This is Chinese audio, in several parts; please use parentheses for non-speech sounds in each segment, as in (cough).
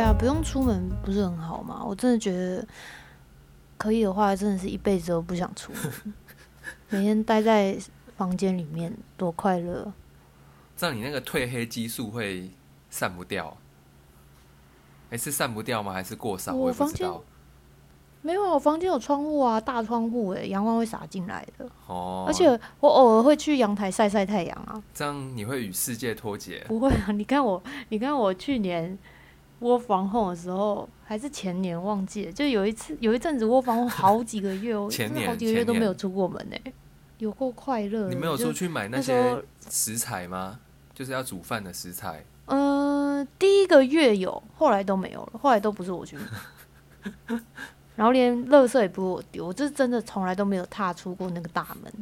对啊，不用出门不是很好吗？我真的觉得可以的话，真的是一辈子都不想出门，(laughs) 每天待在房间里面多快乐。这样你那个褪黑激素会散不掉？哎，是散不掉吗？还是过少？我也不知道。没有，我房间有窗户啊，大窗户哎，阳光会洒进来的。哦。而且我偶尔会去阳台晒晒太阳啊。这样你会与世界脱节？不会啊，你看我，你看我去年窝房后的时候，还是前年忘记了，就有一次有一阵子窝房后好几个月，前年好几个月都没有出过门哎，有够快乐。你没有出去买那些食材吗？就是要煮饭的食材。嗯，第一个月有，后来都没有了，后来都不是我去买。(laughs) 然后连垃圾也不是我丢，我就是真的从来都没有踏出过那个大门。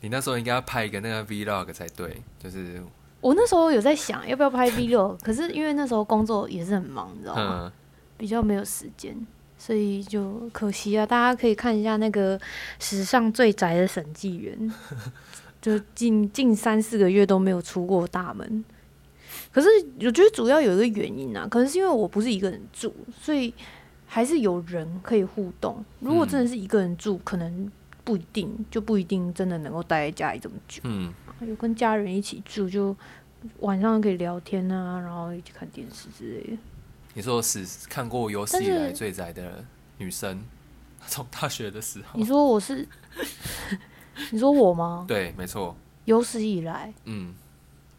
你那时候应该要拍一个那个 vlog 才对，就是我那时候有在想要不要拍 vlog，可是因为那时候工作也是很忙，你知道吗？比较没有时间，所以就可惜啊。大家可以看一下那个史上最宅的审计员，(laughs) 就近近三四个月都没有出过大门。可是我觉得主要有一个原因啊，可能是因为我不是一个人住，所以。还是有人可以互动。如果真的是一个人住，可能不一定，就不一定真的能够待在家里这么久。嗯，有跟家人一起住，就晚上可以聊天啊，然后一起看电视之类的。你说是看过有史以来最宅的女生，从大学的时候。你说我是？(laughs) 你说我吗？对，没错。有史以来，嗯，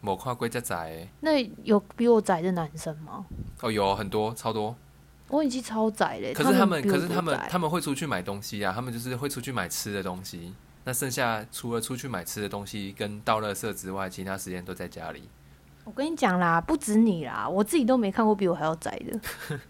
某跨归家宅。那有比我宅的男生吗？哦，有很多，超多。我已经超宅嘞，可是他们，可是他们，他们会出去买东西啊，他们就是会出去买吃的东西。那剩下除了出去买吃的东西跟倒垃圾之外，其他时间都在家里。我跟你讲啦，不止你啦，我自己都没看过比我还要宅的。(laughs)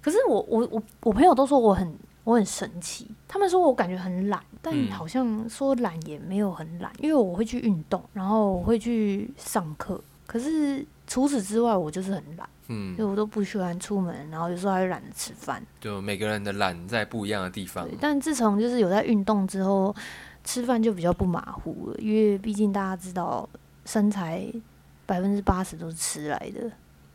可是我我我我朋友都说我很我很神奇，他们说我感觉很懒，但好像说懒也没有很懒，因为我会去运动，然后我会去上课。可是除此之外，我就是很懒。嗯，所以我都不喜欢出门，然后有时候还懒得吃饭。就每个人的懒在不一样的地方。但自从就是有在运动之后，吃饭就比较不马虎了，因为毕竟大家知道，身材百分之八十都是吃来的，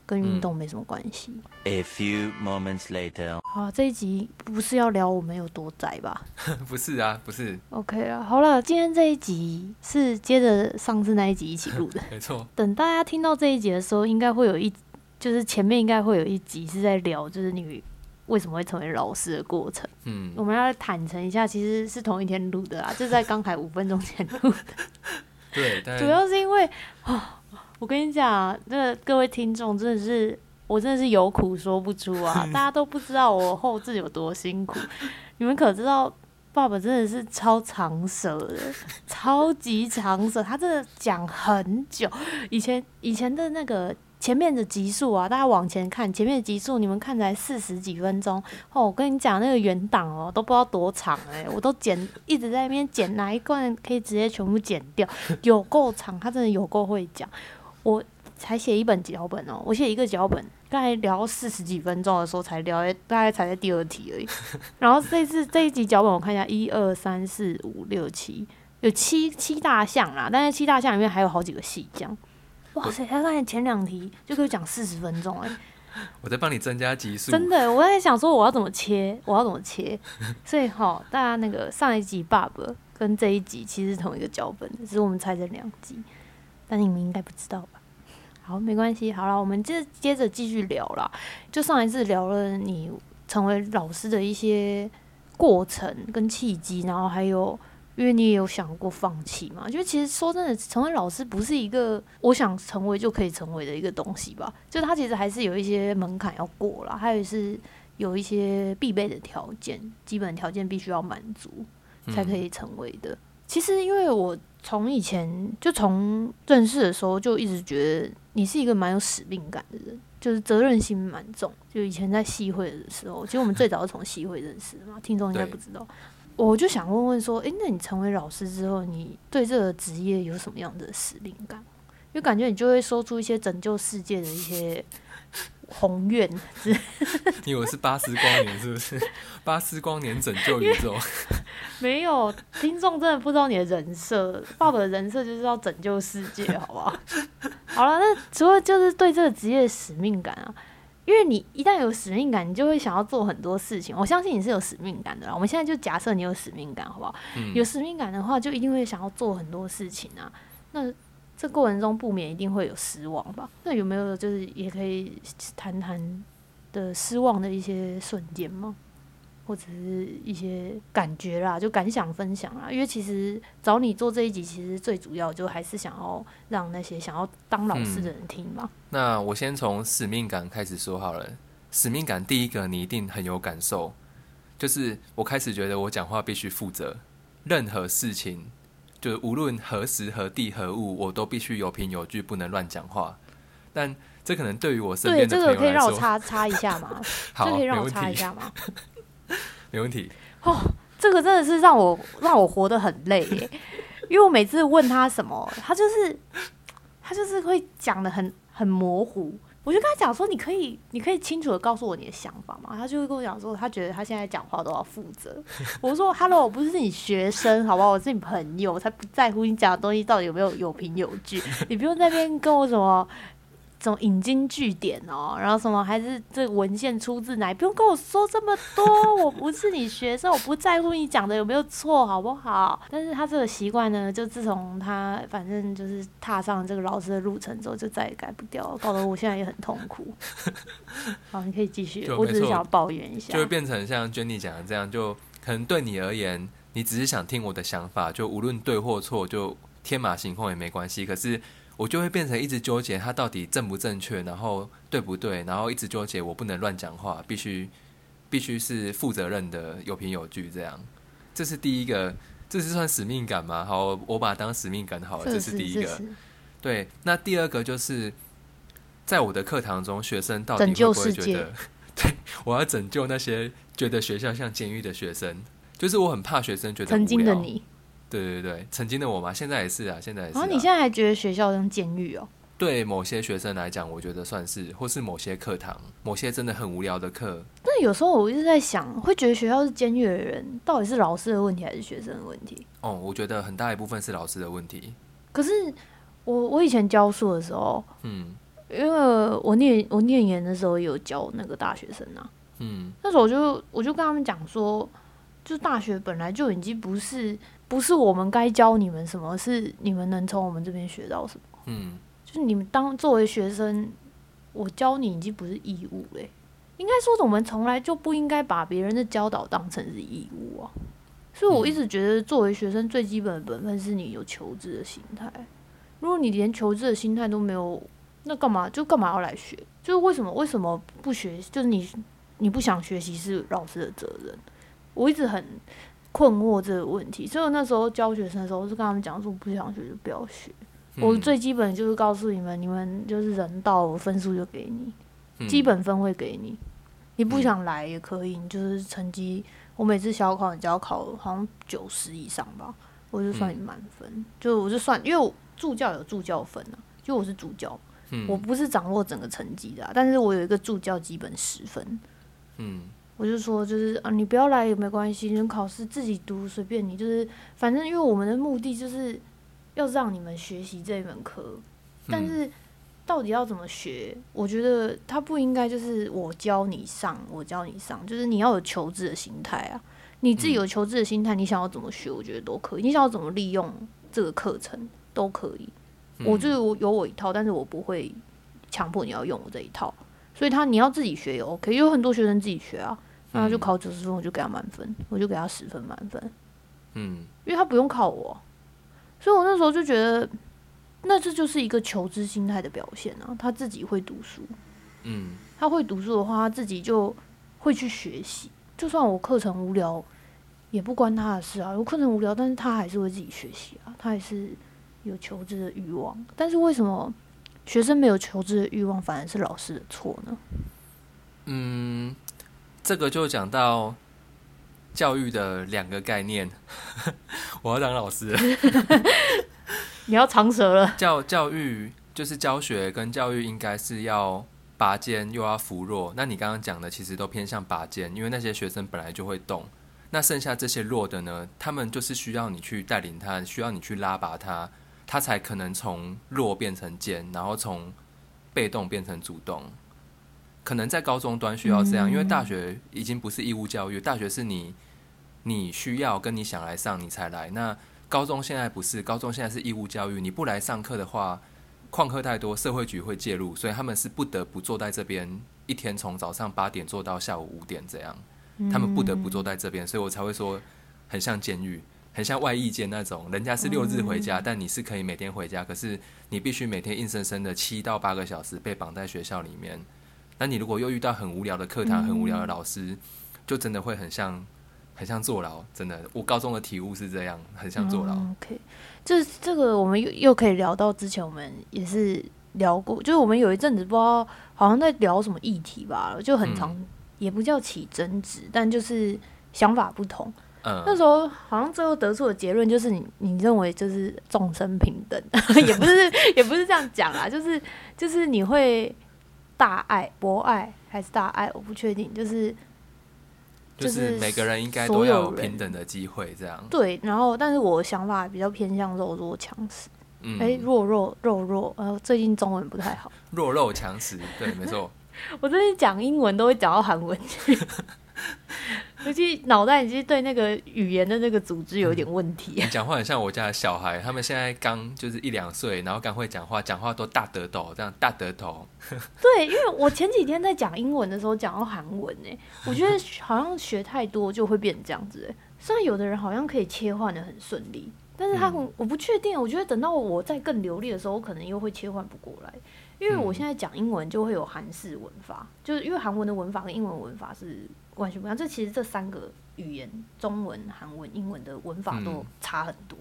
跟运动没什么关系。A few moments later，好，这一集不是要聊我们有多宅吧？(laughs) 不是啊，不是。OK 啊，好了，今天这一集是接着上次那一集一起录的，(laughs) 没错。等大家听到这一集的时候，应该会有一。就是前面应该会有一集是在聊，就是你为什么会成为老师的过程。嗯，我们要坦诚一下，其实是同一天录的啦，就在刚才五分钟前录的。对，(laughs) 主要是因为啊，我跟你讲，这各位听众真的是，我真的是有苦说不出啊！(laughs) 大家都不知道我后置有多辛苦，你们可知道，爸爸真的是超长舌的，超级长舌，他真的讲很久。以前以前的那个。前面的集数啊，大家往前看，前面的集数你们看才四十几分钟哦。我跟你讲，那个原档哦，都不知道多长哎，(laughs) 我都剪，一直在那边剪，哪一段可以直接全部剪掉，(laughs) 有够长，他真的有够会讲。我才写一本脚本哦，我写一个脚本，刚才聊四十几分钟的时候才聊，大概才在第二题而已。(laughs) 然后这次这一集脚本，我看一下，一二三四五六七，有七七大项啦，但是七大项里面还有好几个细项。哇塞！他刚才前两题就可以讲四十分钟哎，(laughs) 我在帮你增加集数。真的，我在想说我要怎么切，我要怎么切。(laughs) 所以哈，大家那个上一集爸爸跟这一集其实是同一个脚本，只是我们拆成两集，但你们应该不知道吧？好，没关系。好了，我们接接着继续聊啦。就上一次聊了你成为老师的一些过程跟契机，然后还有。因为你也有想过放弃嘛？就其实说真的，成为老师不是一个我想成为就可以成为的一个东西吧。就他其实还是有一些门槛要过了，还有是有一些必备的条件，基本条件必须要满足才可以成为的。其实因为我从以前就从认识的时候就一直觉得你是一个蛮有使命感的人，就是责任心蛮重。就以前在系会的时候，其实我们最早是从系会认识的嘛，听众应该不知道。我就想问问说，诶，那你成为老师之后，你对这个职业有什么样的使命感？因为感觉你就会说出一些拯救世界的一些 (laughs) 宏愿。你 (laughs) 以为是巴斯光年是不是？(laughs) 巴斯光年拯救宇宙？没有，听众真的不知道你的人设。爸爸的人设就是要拯救世界，好不好？好了，那除了就是对这个职业使命感啊，因为你一旦有使命感，你就会想要做很多事情。我相信你是有使命感的啦。我们现在就假设你有使命感，好不好？嗯有使命感的话，就一定会想要做很多事情啊。那这过程中不免一定会有失望吧？那有没有就是也可以谈谈的失望的一些瞬间吗？或者是一些感觉啦，就感想分享啦。因为其实找你做这一集，其实最主要就还是想要让那些想要当老师的人听嘛。那我先从使命感开始说好了。使命感第一个，你一定很有感受，就是我开始觉得我讲话必须负责，任何事情，就是无论何时何地何物，我都必须有凭有据，不能乱讲话。但这可能对于我身对，边的这个可以朋友来说，让我插插一下吗？(laughs) 这好，可以让我插一下吗？(laughs) (laughs) 没问题哦。这个真的是让我让我活得很累耶，因为我每次问他什么，他就是他就是会讲的很很模糊。我就跟他讲说，你可以你可以清楚的告诉我你的想法嘛？他就会跟我讲说，他觉得他现在讲话都要负责。我说，Hello，我不是你学生，好不好？我是你朋友，我才不在乎你讲的东西到底有没有有凭有据。你不用在那边跟我什么。什么引经据典哦，然后什么还是这个文献出自哪？不用跟我说这么多，我不是你学生，我不在乎你讲的有没有错，好不好？但是他这个习惯呢，就自从他反正就是踏上这个老师的路程之后，就再也改不掉了，搞得我现在也很痛苦。(laughs) 好，你可以继续，我只是想要抱怨一下就。会变成像 Jenny 讲的这样，就可能对你而言，你只是想听我的想法，就无论对或错，就天马行空也没关系。可是我就会变成一直纠结它到底正不正确，然后对不对，然后一直纠结我不能乱讲话，必须必须是负责任的，有凭有据这样。这是第一个，这是算使命感吗？好，我把它当使命感好了，这是第一个。对，那第二个就是在我的课堂中，学生到底会不会觉得，(laughs) 对我要拯救那些觉得学校像监狱的学生，就是我很怕学生觉得曾经无聊，的你，对对对，曾经的我嘛，现在也是啊，现在也是、啊。然后你现在还觉得学校像监狱哦？对某些学生来讲，我觉得算是，或是某些课堂，某些真的很无聊的课，那有时候我一直在想，会觉得学校是监狱的人，到底是老师的问题还是学生的问题？哦，我觉得很大一部分是老师的问题。可是我我以前教书的时候，嗯因为我念我念研的时候有教那个大学生啊，嗯那时候我就我就跟他们讲说，就大学本来就已经不是不是我们该教你们什么，是你们能从我们这边学到什么。嗯就是你们当作为学生，我教你已经不是义务嘞、应该说我们从来就不应该把别人的教导当成是义务啊。所以我一直觉得，作为学生最基本的本分是你有求知的心态。如果你连求知的心态都没有，那干嘛就干嘛要来学？就是为什么为什么不学？就是你你不想学习是老师的责任。我一直很困惑这个问题，所以我那时候教学生的时候，我是跟他们讲说，不想学就不要学。我嗯最基本就是告诉你们，你们就是人到，我分数就给你，嗯基本分会给你。你不嗯想来也可以，你就是成绩，我每次小考你只要考好像九十以上吧，我就算你满分。就我就算，因为我助教有助教分啊，就我是助教，嗯我不是掌握整个成绩的啊、但是我有一个助教基本十分。嗯我就说，就是啊，你不要来也没关系，你考试自己读随便你，就是反正因为我们的目的就是要让你们学习这一门课，但嗯是到底要怎么学？我觉得他不应该就是我教你上，我教你上，就是你要有求知的心态啊。你自己有求知的心态，你想要怎么学，我觉得都可以。你想要怎么利用这个课程都可以。嗯我就是我有我一套，但是我不会强迫你要用我这一套。所以他你要自己学也 OK，有很多学生自己学啊，那他就嗯考九十分，我就给他满分，我就给他十分满分。嗯因为他不用考我，所以我那时候就觉得，那这就是一个求知心态的表现啊。他自己会读书，嗯他会读书的话，他自己就会去学习。就算我课程无聊，也不关他的事啊。我课程无聊，但是他还是会自己学习啊，他还是有求知的欲望。但是为什么学生没有求知的欲望，反而是老师的错呢？嗯，这个就讲到教育的两个概念。(laughs) 我要当老师了。(laughs) 你要长舌了，教教育就是教学跟教育应该是要拔尖又要扶弱。那你刚刚讲的其实都偏向拔尖，因为那些学生本来就会动。那剩下这些弱的呢，他们就是需要你去带领他，需要你去拉拔他，他才可能从弱变成尖，然后从被动变成主动。可能在高中端需要这样，嗯因为大学已经不是义务教育，大学是你你需要跟你想来上你才来。那高中现在不是，高中现在是义务教育，你不来上课的话，旷课太多，社会局会介入，所以他们是不得不坐在这边，一天从早上八点做到下午五点这样，他们不得不坐在这边，所以我才会说很像监狱。很像外役监那种，人家是六日回家，但你是可以每天回家，可是你必须每天硬生生的七到八个小时被绑在学校里面。那你如果又遇到很无聊的课堂、很无聊的老师，就真的会很像很像坐牢。真的，我高中的体悟是这样，很像坐牢。嗯 OK，这这个我们又又可以聊到之前我们也是聊过，就是我们有一阵子不知道好像在聊什么议题吧，就很常、也不叫起争执，但就是想法不同。那嗯，时候好像最后得出的结论就是你你认为就是众生平等，(laughs) 也不是也不是这样讲啊，就是就是你会大爱博爱还是大爱，我不确定，就是就就是是每个人应该都要有平等的机会，这样。对，然后但是我的想法比较偏向肉弱强食，嗯，哎、弱弱肉弱，呃，最近中文不太好，弱肉强食，对，没错。(laughs) 我最近讲英文都会讲到韩文去。(laughs) 尤其脑袋已经对那个语言的那个组织有一点问题 (laughs) 你，讲话很像我家的小孩，他们现在刚就是一两岁，然后刚会讲话，讲话都大得头，这样大得头。(laughs) 对，因为我前几天在讲英文的时候讲到韩文呢、我觉得好像学太多就会变成这样子、欸。虽然有的人好像可以切换的很顺利，但是他很、我不确定。我觉得等到我再更流利的时候，我可能又会切换不过来，因为我嗯现在讲英文就会有韩式文法，就是因为韩文的文法跟英文文法是完全不一样。这其实这三个语言，中文、韩文、英文的文法都嗯差很多。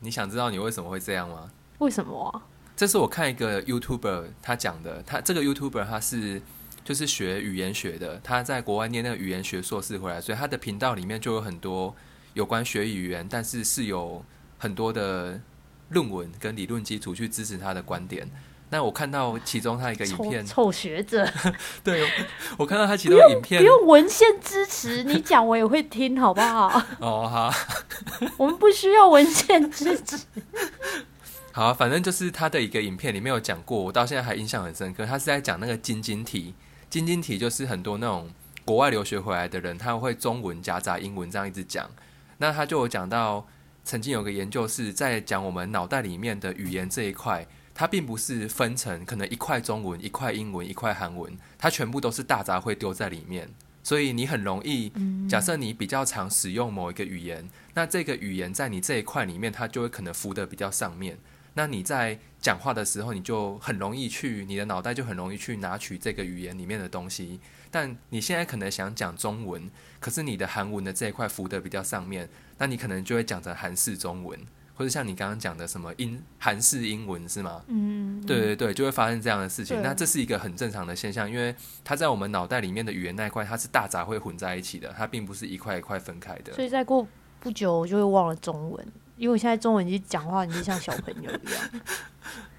你想知道你为什么会这样吗？为什么啊？这是我看一个 YouTuber 他讲的，他这个 YouTuber 他是就是学语言学的，他在国外念那个语言学硕士回来，所以他的频道里面就有很多有关学语言，但是是有很多的论文跟理论基础去支持他的观点。那我看到其中他一个影片，臭学者，(laughs) 对我我看到他其中影片不用文献支持，你讲我也会听，好不好？(laughs) 哦，好 (laughs) 我们不需要文献支持。好、啊，反正就是他的一个影片里面有讲过，我到现在还印象很深刻。他是在讲那个晶晶体，晶晶体就是很多那种国外留学回来的人，他会中文夹杂英文这样一直讲。那他就有讲到，曾经有个研究是在讲我们脑袋里面的语言这一块，它并不是分成可能一块中文、一块英文、一块韩文，它全部都是大杂烩丢在里面。所以你很容易，假设你比较常使用某一个语言，那这个语言在你这一块里面，它就会可能浮得比较上面。那你在讲话的时候，你就很容易去，你的脑袋就很容易去拿取这个语言里面的东西。但你现在可能想讲中文，可是你的韩文的这一块浮得比较上面，那你可能就会讲成韩式中文，或者像你刚刚讲的什么英韩式英文是吗？嗯，对对对，就会发生这样的事情。那这是一个很正常的现象，因为它在我们脑袋里面的语言那一块，它是大杂烩混在一起的，它并不是一块一块分开的。所以再过不久我就会忘了中文，因为我现在中文已经讲话你就像小朋友一样。(laughs)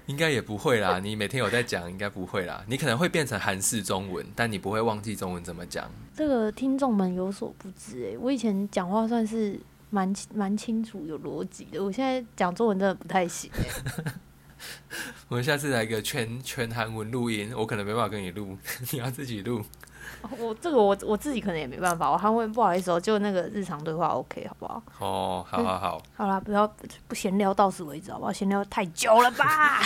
应该也不会啦，你每天有在讲，应该不会啦。你可能会变成韩式中文，但你不会忘记中文怎么讲。这个听众们有所不知哎、我以前讲话算是蛮蛮清楚、有逻辑的，我现在讲中文真的不太行诶、(laughs) 我们下次来一个全全韩文录音，我可能没办法跟你录，(laughs) 你要自己录。我这个我我自己可能也没办法，我韩文不好意思哦，就那个日常对话 OK 好不好？哦，好好好，好啦，不要不闲聊到此为止好不好？闲聊太久了吧？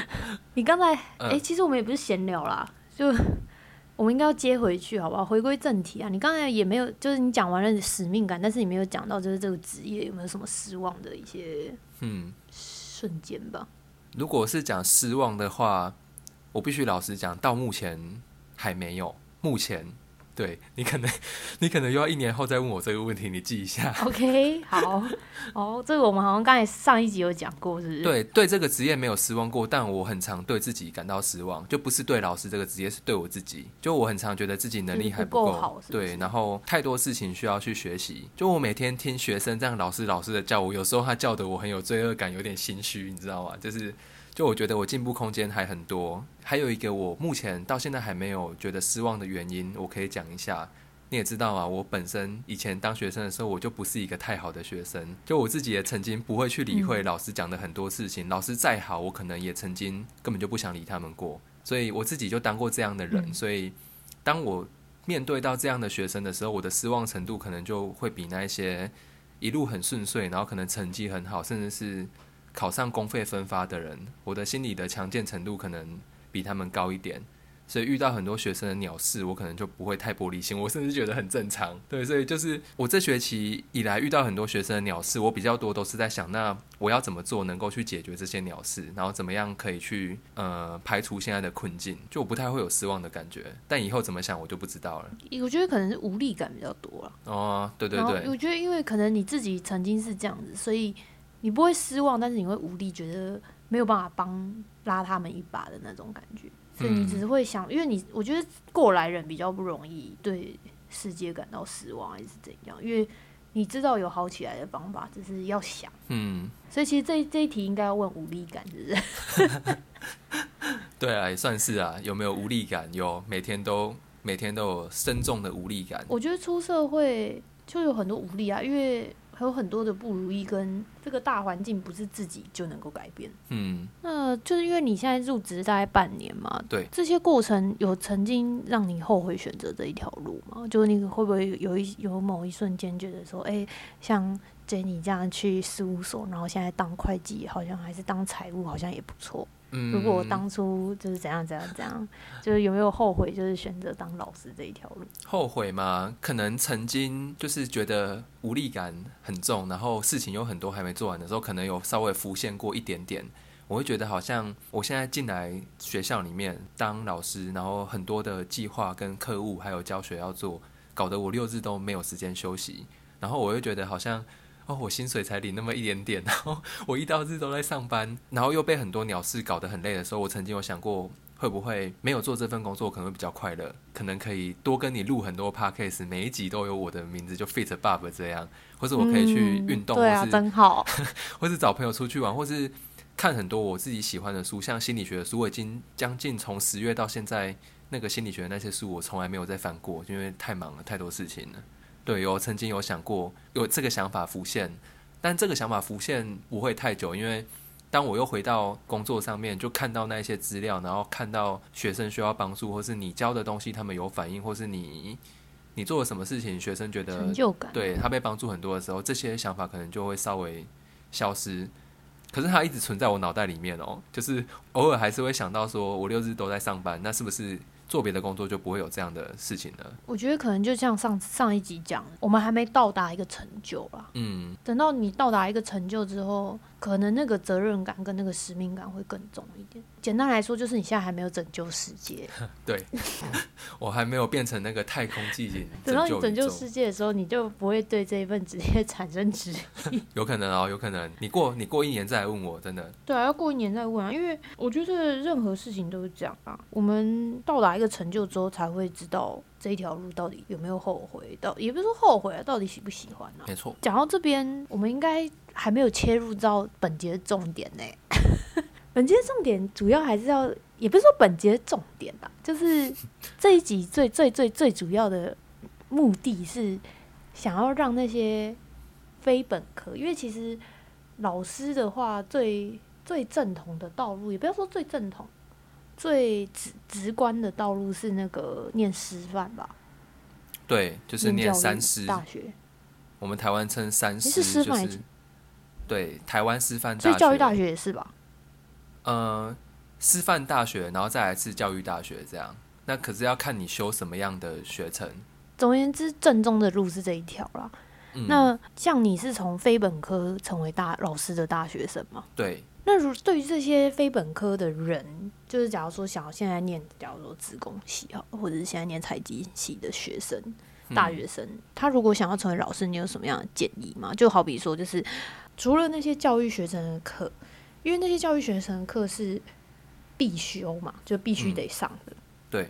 (laughs) 你刚才哎、嗯其实我们也不是闲聊啦，就我们应该要接回去好不好？回归正题啊！你刚才也没有，就是你讲完了使命感，但是你没有讲到就是这个职业有没有什么失望的一些嗯，瞬间吧？如果是讲失望的话，我必须老实讲，到目前还没有。目前，对 (laughs) 你可能你可能又要一年后再问我这个问题，你记一下。OK，(laughs) 好，哦，这个我们好像刚才上一集有讲过，是不是？，对对，这个职业没有失望过，但我很常对自己感到失望，就不是对老师这个职业，是对我自己。就我很常觉得自己能力还够，不够好是不是对，然后太多事情需要去学习。就我每天听学生这样老师老师的叫我，有时候他叫的我很有罪恶感，有点心虚，你知道吗？就是。就我觉得我进步空间还很多，还有一个我目前到现在还没有觉得失望的原因，我可以讲一下。你也知道啊，我本身以前当学生的时候，我就不是一个太好的学生。就我自己也曾经不会去理会老师讲的很多事情，老师再好，我可能也曾经根本就不想理他们过。所以我自己就当过这样的人，嗯所以当我面对到这样的学生的时候，我的失望程度可能就会比那一些一路很顺遂，然后可能成绩很好，甚至是考上公费分发的人，我的心理的强健程度可能比他们高一点。所以遇到很多学生的鸟事，我可能就不会太玻璃心，我甚至觉得很正常。对，所以就是我这学期以来遇到很多学生的鸟事，我比较多都是在想，那我要怎么做能够去解决这些鸟事，然后怎么样可以去呃排除现在的困境，就我不太会有失望的感觉。但以后怎么想我就不知道了。我觉得可能是无力感比较多了。哦，对对对，我觉得因为可能你自己曾经是这样子，所以你不会失望，但是你会无力，觉得没有办法帮拉他们一把的那种感觉。所以你只是会想，因为你我觉得过来人比较不容易对世界感到失望，还是怎样？因为你知道有好起来的方法，只是要想。嗯，所以其实这这一题应该要问无力感，是不是？对啊，也算是啊。有没有无力感？有，每天都每天都有深重的无力感。我觉得出社会就有很多无力啊，因为还有很多的不如意，跟这个大环境不是自己就能够改变。嗯，那就是因为你现在入职大概半年嘛，对这些过程有曾经让你后悔选择这一条路吗？就是你会不会有一有某一瞬间觉得说，哎、像 Jenny 这样去事务所，然后现在当会计，好像还是当财务，好像也不错。嗯如果我当初就是怎样怎样怎样，就是有没有后悔，就是选择当老师这一条路？后悔吗？可能曾经就是觉得无力感很重，然后事情有很多还没做完的时候，可能有稍微浮现过一点点。我会觉得好像我现在进来学校里面当老师，然后很多的计划跟课务还有教学要做，搞得我六日都没有时间休息。然后我会觉得好像哦，我薪水才领那么一点点，然后 (laughs) 我一到日都在上班，然后又被很多鸟事搞得很累的时候，我曾经有想过，会不会没有做这份工作，可能会比较快乐，可能可以多跟你录很多 podcast，每一集都有我的名字，就 fit Bob 这样，或是我可以去运动，嗯对啊，真好。(laughs) 或是找朋友出去玩，或是看很多我自己喜欢的书，像心理学的书，我已经将近从十月到现在，那个心理学的那些书我从来没有再翻过，因为太忙了，太多事情了。对，有曾经有想过有这个想法浮现，但这个想法浮现不会太久，因为当我又回到工作上面，就看到那一些资料，然后看到学生需要帮助，或是你教的东西他们有反应，或是你你做了什么事情，学生觉得成就感，对他被帮助很多的时候，这些想法可能就会稍微消失。可是它一直存在我脑袋里面哦，就是偶尔还是会想到说，我六日都在上班，那是不是做别的工作就不会有这样的事情了？我觉得可能就像上上一集讲，我们还没到达一个成就啦。嗯，等到你到达一个成就之后，可能那个责任感跟那个使命感会更重一点。简单来说，就是你现在还没有拯救世界。(laughs) 对，(laughs) 我还没有变成那个太空寂静等到你拯救世界的时候，你就不会对这一份职业 (laughs) 产生质疑。有可能哦，有可能。你过你过一年再来问我，真的，对啊，要过一年再问啊，因为我觉得任何事情都是这样啊。我们到达一个成就之后，才会知道这一条路到底有没有后悔，到也不是说后悔啊，到底喜不喜欢啊。没错。讲到这边，我们应该还没有切入到本节的重点呢。(laughs) 本节的重点主要还是要，也不是说本节的重点吧，就是这一集最最最最主要的目的是想要让那些非本科，因为其实老师的话最最正统的道路，也不要说最正统，最直直观的道路是那个念师范吧，对，就是念三师，大学，我们台湾称三诶师，是师范还就是是对台湾师范大学，所以教育大学也是吧？呃，师范大学，然后再来是教育大学这样。那可是要看你修什么样的学程。总而言之，正宗的路是这一条啦。嗯、那像你是从非本科成为大老师的大学生吗？对，那如对于这些非本科的人，就是假如说想要现在念，假如说职工系啊，或者是现在念财经系的学生、嗯大学生，他如果想要成为老师，你有什么样的建议吗？就好比说，就是除了那些教育学生的课，因为那些教育学生的课是必修嘛，就必须得上的。对。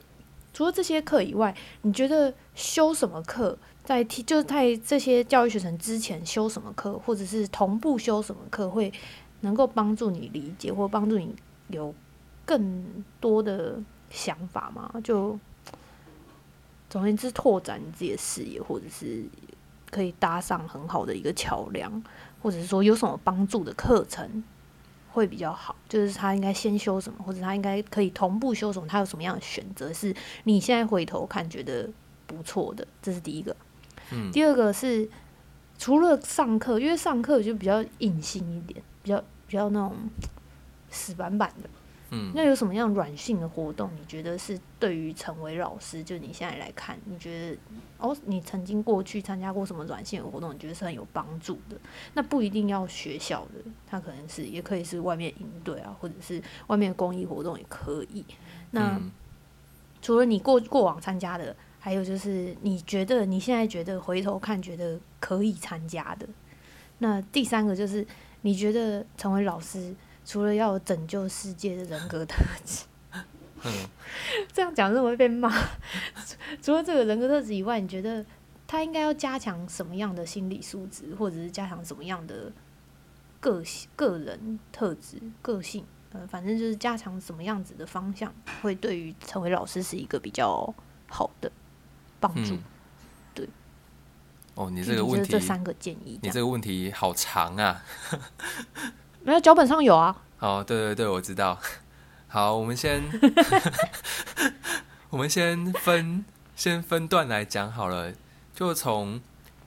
除了这些课以外，你觉得修什么课，在提就是在这些教育学生之前修什么课，或者是同步修什么课，会能够帮助你理解，或帮助你有更多的想法吗？就总而言之，拓展你自己的视野，或者是可以搭上很好的一个桥梁，或者是说有什么帮助的课程？会比较好，就是他应该先修什么，或者他应该可以同步修什么，他有什么样的选择是你现在回头看觉得不错的，这是第一个。嗯第二个是除了上课，因为上课就比较硬性一点，比较比较那种死板板的。嗯那有什么样软性的活动？你觉得是对于成为老师，就你现在来看，你觉得哦，你曾经过去参加过什么软性的活动？你觉得是很有帮助的？那不一定要学校的，它可能是也可以是外面应对啊，或者是外面的公益活动也可以。那、嗯除了你过过往参加的，还有就是你觉得你现在觉得回头看觉得可以参加的。那第三个就是你觉得成为老师，除了要有拯救世界的人格特质，(laughs) 嗯 (laughs) 这样讲是不会被骂？除除了这个人格特质以外，你觉得他应该要加强什么样的心理素质，或者是加强什么样的个性、个人特质、个性？呃，反正就是加强什么样子的方向，会对于成为老师是一个比较好的帮助。哦，你你这个问题，这三个建议，你这个问题好长啊。(laughs) 没有脚本上有啊。哦，对对对，我知道。好，我们先，(laughs) 我们先分先分段来讲好了。就从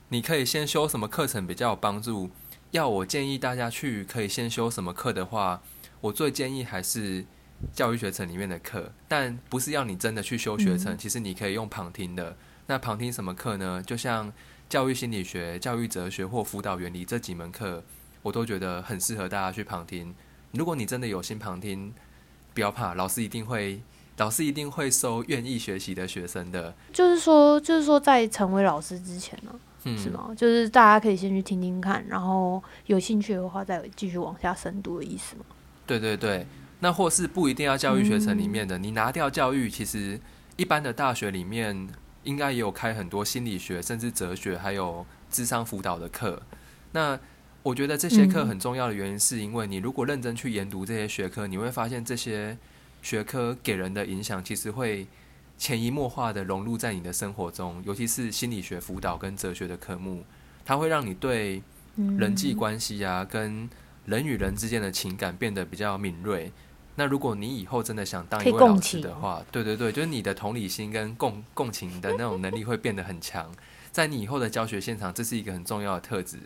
你可以先修什么课程比较有帮助。要我建议大家去可以先修什么课的话，我最建议还是教育学程里面的课，但不是要你真的去修学程，嗯其实你可以用旁听的。那旁听什么课呢？就像教育心理学、教育哲学或辅导原理这几门课，我都觉得很适合大家去旁听。如果你真的有心旁听，不要怕，老师一定会，老师一定会收愿意学习的学生的。就是说，就是说，在成为老师之前呢、嗯，是？吗？就是大家可以先去听听看，然后有兴趣的话再继续往下深度的意思吗？对对对，那或是不一定要教育学程里面的，你拿掉教育，其实一般的大学里面应该也有开很多心理学，甚至哲学，还有智商辅导的课。那我觉得这些课嗯很重要的原因，是因为你如果认真去研读这些学科，你会发现这些学科给人的影响，其实会潜移默化的融入在你的生活中，尤其是心理学辅导跟哲学的科目，它会让你对嗯，人际关系啊，跟人与人之间的情感变得比较敏锐。那如果你以后真的想当一位老师的话，对对对，就是你的同理心跟共共情的那种能力会变得很强，在你以后的教学现场，这是一个很重要的特质。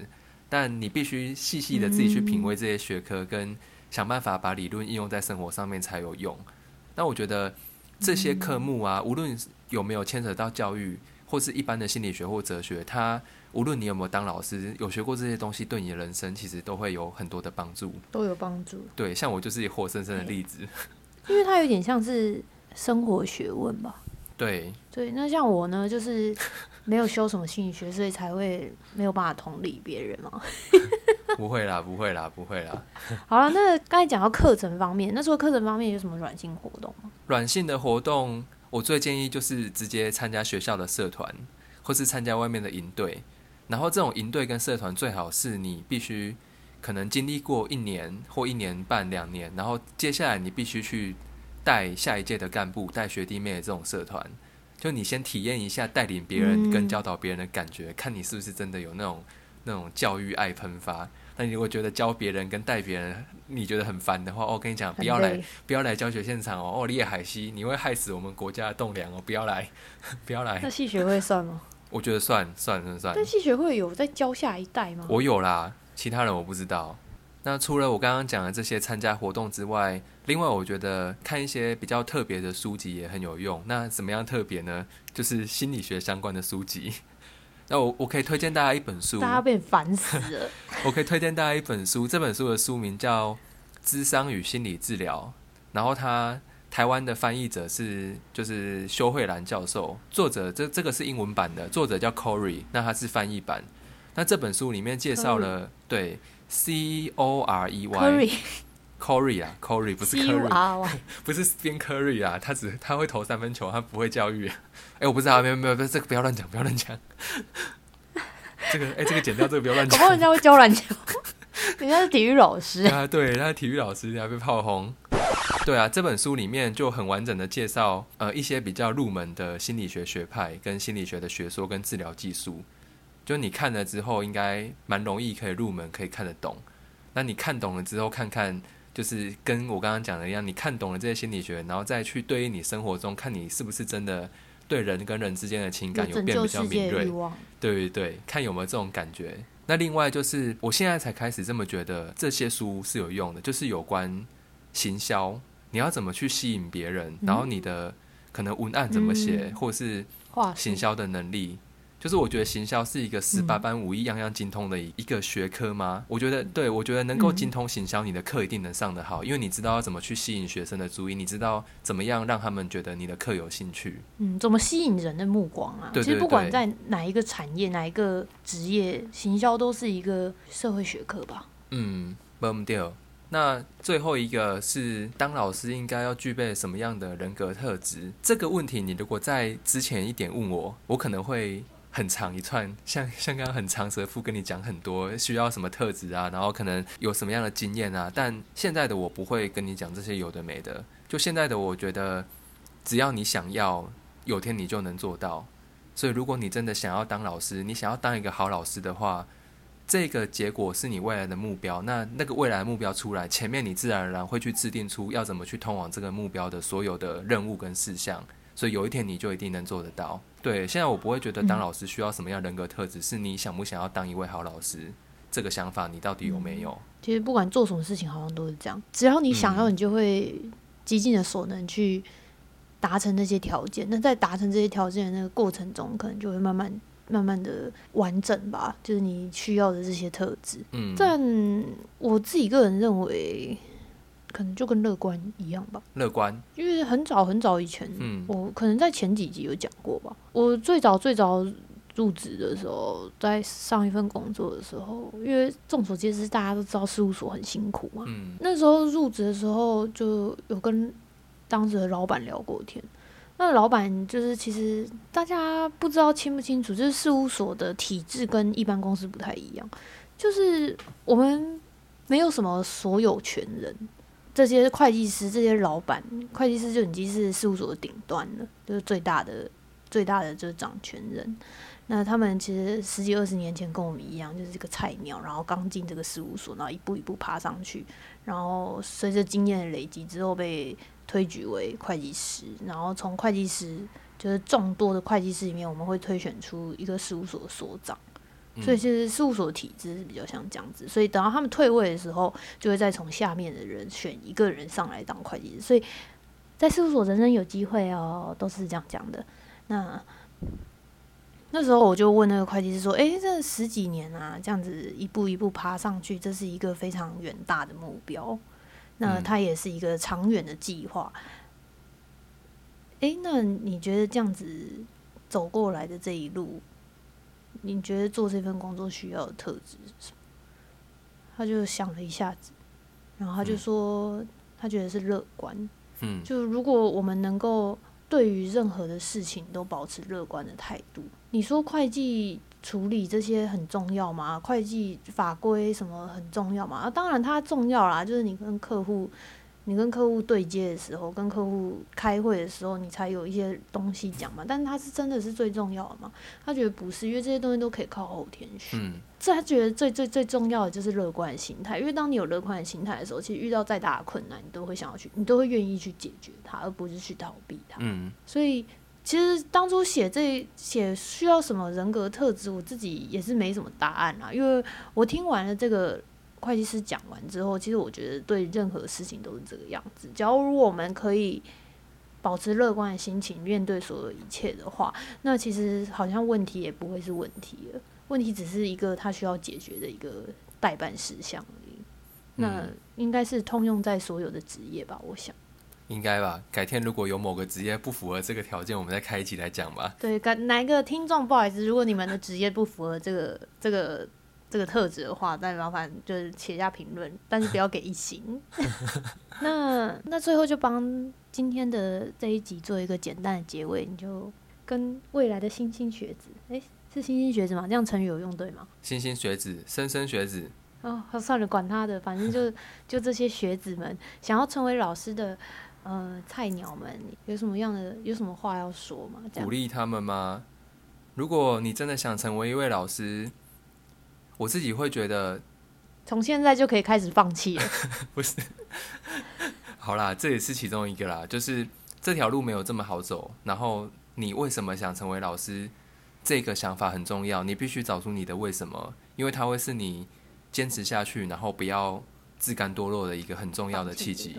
但你必须细细的自己去品味这些学科，跟想办法把理论应用在生活上面才有用。那我觉得这些科目啊，无论有没有牵扯到教育，或是一般的心理学或哲学，它无论你有没有当老师，有学过这些东西，对你的人生其实都会有很多的帮助。都有帮助，对，像我就是活生生的例子。因为它有点像是生活学问吧。对，对，那像我呢，就是没有修什么心理学，所以才会没有办法同理别人嘛。(laughs) 不会啦，不会啦，不会啦。(laughs) 好了，那刚才讲到课程方面，那除了课程方面有什么软性活动吗？软性的活动，我最建议就是直接参加学校的社团，或是参加外面的营队。然后这种营队跟社团最好是你必须可能经历过一年或一年半、两年，然后接下来你必须去带下一届的干部、带学弟妹这种社团。就你先体验一下带领别人跟教导别人的感觉，看你是不是真的有那种那种教育爱喷发。那你如果觉得教别人跟带别人你觉得很烦的话，我跟你讲，不要来不要来教学现场哦！哦，列海西，你会害死我们国家的栋梁哦！不要来，(laughs) 不要来那。系学会算吗？我觉得算算算算但，系学会有在教下一代吗？我有啦，其他人我不知道。那除了我刚刚讲的这些参加活动之外，另外我觉得看一些比较特别的书籍也很有用。那怎么样特别呢？就是心理学相关的书籍。(laughs) 那我我可以推荐大家一本书，大家被烦死了。我可以推荐大家一本书，这本书的书名叫《智商与心理治疗》，然后它台湾的翻译者是就是修慧兰教授，作者这这个是英文版的，作者叫 Corey，那他是翻译版。那这本书里面介绍了对 C O R E Y C O R E Y Corey 啊，Corey 不是 C U Curry，R Y，(laughs) 不是边 Curry 啊，他只他会投三分球，他不会教育。(laughs) 哎、我不知道，没有没有，这个不要乱讲，不要乱讲。(laughs) 这个哎、这个剪掉，这个不要乱讲搞不。好人家会教篮球，人家是体育老师。啊，对，他体育老师人家被炮轰。对啊，这本书里面就很完整的介绍呃一些比较入门的心理学学派跟心理学的学说跟治疗技术，就你看了之后应该蛮容易可以入门，可以看得懂。那你看懂了之后，看看就是跟我刚刚讲的一样，你看懂了这些心理学，然后再去对应你生活中，看你是不是真的对人跟人之间的情感有变比较敏锐。对对对，看有没有这种感觉。那另外就是，我现在才开始这么觉得，这些书是有用的，就是有关行销，你要怎么去吸引别人，然后你的可能文案怎么写，嗯或是行销的能力。就是我觉得行销是一个十八嗯般武艺样样精通的一个学科吗？我觉得，对我觉得能够嗯精通行销，你的课一定能上得好，因为你知道要怎么去吸引学生的注意，你知道怎么样让他们觉得你的课有兴趣。嗯，怎么吸引人的目光啊？对对其实不管在哪一个产业、哪一个职业，行销都是一个社会学科吧。嗯 d e a 那最后一个是当老师应该要具备什么样的人格特质？这个问题你如果在之前一点问我，我可能会很长一串，(laughs) 像像刚刚很长舌妇跟你讲很多需要什么特质啊，然后可能有什么样的经验啊。但现在的我不会跟你讲这些有的没的，就现在的我觉得，只要你想要，有天你就能做到。所以如果你真的想要当老师，你想要当一个好老师的话，这个结果是你未来的目标，那那个未来目标出来，前面你自然而然会去制定出要怎么去通往这个目标的所有的任务跟事项，所以有一天你就一定能做得到。对，现在我不会觉得当老师需要什么样人格特质，是你想不想要当一位好老师，这个想法你到底有没有？其实不管做什么事情，好像都是这样。只要你想要，你就会极尽的所能去达成那些条件。那在达成这些条件的那个过程中，可能就会慢慢、慢慢的完整吧，就是你需要的这些特质。嗯，但我自己个人认为，可能就跟乐观一样吧。乐观，因为很早很早以前，嗯我可能在前几集有讲过吧。我最早最早入职的时候，在上一份工作的时候，因为众所皆知，大家都知道事务所很辛苦嘛。嗯那时候入职的时候，就有跟当时的老板聊过天。那老板就是，其实大家不知道清不清楚，就是事务所的体制跟一般公司不太一样，就是我们没有什么所有权人。这些会计师、这些老板，会计师就已经是事务所的顶端了，就是最大的、最大的就是掌权人。那他们其实十几二十年前跟我们一样，就是这个菜鸟，然后刚进这个事务所，然后一步一步爬上去，然后随着经验的累积之后被推举为会计师，然后从会计师就是众多的会计师里面，我们会推选出一个事务所的所长。嗯所以其实事务所体制是比较像这样子，所以等到他们退位的时候，就会再从下面的人选一个人上来当会计师。所以在事务所人人有机会哦，都是这样讲的。那那时候我就问那个会计师说：“诶，这十几年啊，这样子一步一步爬上去，这是一个非常远大的目标。那嗯它也是一个长远的计划。诶，那你觉得这样子走过来的这一路，你觉得做这份工作需要的特质是什么？”他就想了一下子，然后他就嗯说，他觉得是乐观。嗯就如果我们能够对于任何的事情都保持乐观的态度，你说会计处理这些很重要吗？会计法规什么很重要吗？啊，当然它重要啦，就是你跟客户。你跟客户对接的时候，跟客户开会的时候，你才有一些东西讲嘛。但是它是真的是最重要的吗？他觉得不是，因为这些东西都可以靠后天学。嗯这他觉得最最最重要的就是乐观的心态，因为当你有乐观的心态的时候，其实遇到再大的困难，你都会想要去，你都会愿意去解决它，而不是去逃避它。嗯所以其实当初写这写需要什么人格特质，我自己也是没什么答案啦，因为我听完了这个会计师讲完之后，其实我觉得对任何事情都是这个样子。假如我们可以保持乐观的心情面对所有一切的话，那其实好像问题也不会是问题了，问题只是一个他需要解决的一个代办事项而已。那嗯应该是通用在所有的职业吧，我想。应该吧。改天如果有某个职业不符合这个条件，我们再开一集来讲吧。对，哪哪一个听众不好意思，如果你们的职业不符合这个这个这个特质的话，那麻烦就是写下评论，但是不要给一星。(laughs) 那那最后就帮今天的这一集做一个简单的结尾，你就跟未来的星星学子，诶，是星星学子吗？这样成语有用对吗？星星学子，莘莘学子，哦，算了，管他的，反正就就这些学子们想要成为老师的呃菜鸟们，有什么样的有什么话要说吗？这样鼓励他们吗？如果你真的想成为一位老师，我自己会觉得，从现在就可以开始放弃了。(laughs) 不是，好啦，这也是其中一个啦，就是这条路没有这么好走。然后你为什么想成为老师？这个想法很重要，你必须找出你的为什么，因为它会是你坚持下去，然后不要自甘堕落的一个很重要的契机。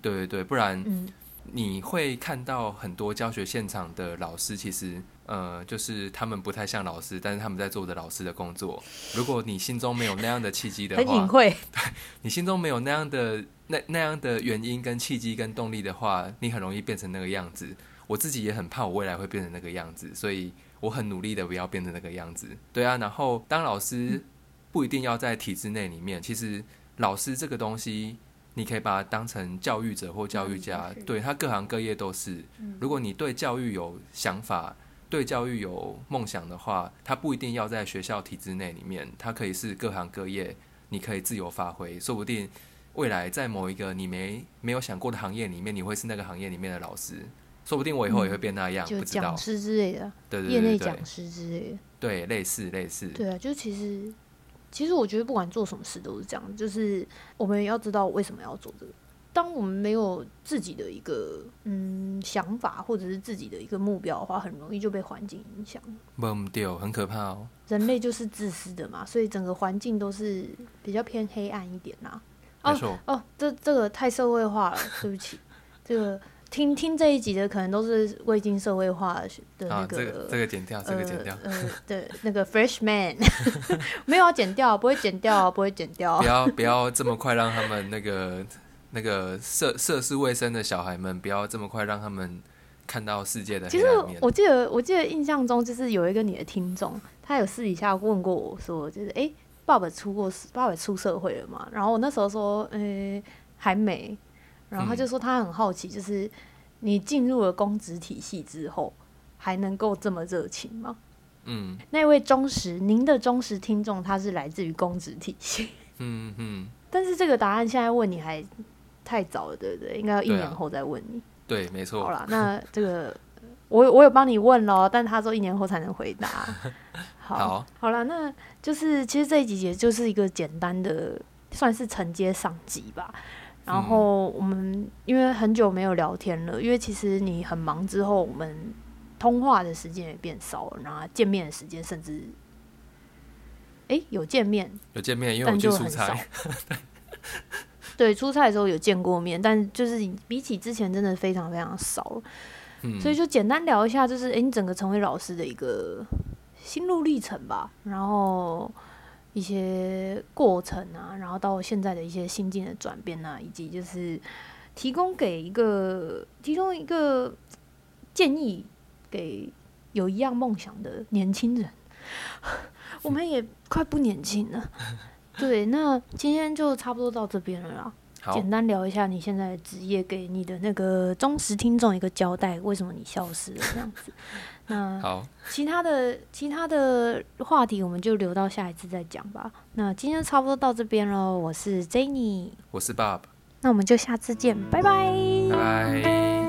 对对对，不然嗯，你会看到很多教学现场的老师，其实呃，就是他们不太像老师，但是他们在做着老师的工作。如果你心中没有那样的契机的话，很隐晦。(laughs) 你心中没有那样的那那样的原因跟契机跟动力的话，你很容易变成那个样子。我自己也很怕我未来会变成那个样子，所以我很努力的不要变成那个样子。对啊，然后当老师不一定要在体制内里面，其实老师这个东西，你可以把它当成教育者或教育家嗯，对他各行各业都是。如果你对教育有想法，对教育有梦想的话，他不一定要在学校体制内里面，他可以是各行各业，你可以自由发挥，说不定未来在某一个你没没有想过的行业里面，你会是那个行业里面的老师，说不定我以后也会变那样，就不知道讲。师之类的，对对业内对对讲师之类的。对，类似类似，对啊，就其实，其实我觉得不管做什么事都是这样，就是我们要知道为什么要做这个。当我们没有自己的一个嗯想法，或者是自己的一个目标的话，很容易就被环境影响。不丢，很可怕哦。人类就是自私的嘛，所以整个环境都是比较偏黑暗一点啦。哦，哦，这这个太社会化了，对不起。这个听听这一集的可能都是未经社会化的的那啊，个、这个这个剪掉，这个剪掉，呃呃，对，那个 freshman (laughs) (laughs) 没有要剪掉，不会剪掉，不会剪掉不。要不要这么快让他们那个那个涉涉世未深的小孩们，不要这么快让他们看到世界的其实。我记得，我记得印象中就是有一个你的听众，他有私底下问过我说，就是诶，爸爸出过爸爸出社会了嘛？然后我那时候说，呃、还没。然后他就说他很好奇，就是你进入了公职体系之后，还能够这么热情吗？嗯那位忠实您的忠实听众，他是来自于公职体系，嗯嗯，但是这个答案现在问你还太早了，对不对？应该要一年后再问你。对，没错。好啦，那这个我我有帮你问咯，但他说一年后才能回答。(laughs) 好，好，好了，那就是其实这一集也就是一个简单的，算是承接上集吧。然后我们因为很久没有聊天了，因为其实你很忙之后，我们通话的时间也变少了，然后见面的时间甚至，诶，有见面，有见面，因为我去出但就很少差。。对，出差的时候有见过面，但就是比起之前真的非常非常少了。嗯，所以就简单聊一下，就是诶，你整个成为老师的一个心路历程吧，然后一些过程啊，然后到现在的一些心境的转变啊，以及就是提供给一个提供一个建议给有一样梦想的年轻人。(laughs) 我们也快不年轻了，(laughs) 对，那今天就差不多到这边了啦。好，简单聊一下你现在的职业，给你的那个忠实听众一个交代，为什么你消失了这样子。那好，其他的其他的话题我们就留到下一次再讲吧。那今天差不多到这边喽，我是 Jenny，我是 Bob，那我们就下次见，拜拜。拜拜。